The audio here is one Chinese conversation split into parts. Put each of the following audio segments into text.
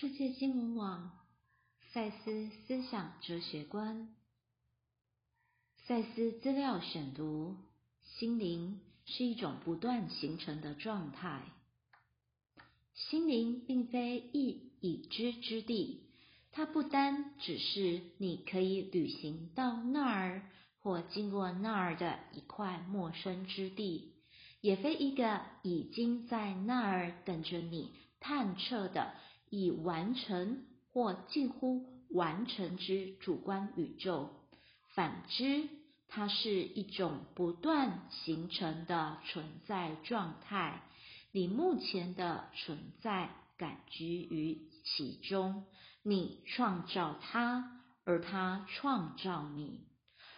世界新闻网赛斯思想哲学观，赛斯资料选读：心灵是一种不断形成的状态。心灵并非一已知之地，它不单只是你可以旅行到那儿或经过那儿的一块陌生之地，也非一个已经在那儿等着你探测的。已完成或近乎完成之主观宇宙，反之，它是一种不断形成的存在状态。你目前的存在感居于其中，你创造它，而它创造你。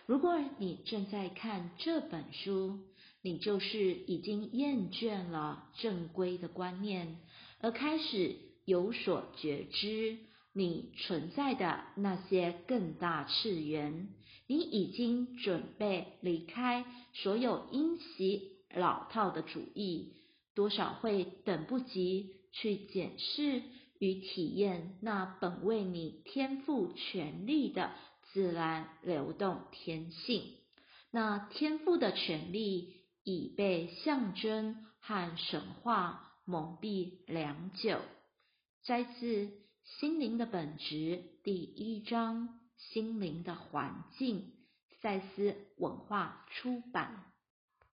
如果你正在看这本书，你就是已经厌倦了正规的观念，而开始。有所觉知，你存在的那些更大次元，你已经准备离开所有因袭老套的主义，多少会等不及去检视与体验那本为你天赋权利的自然流动天性。那天赋的权利已被象征和神话蒙蔽良久。摘自《心灵的本质》第一章《心灵的环境》，赛斯文化出版。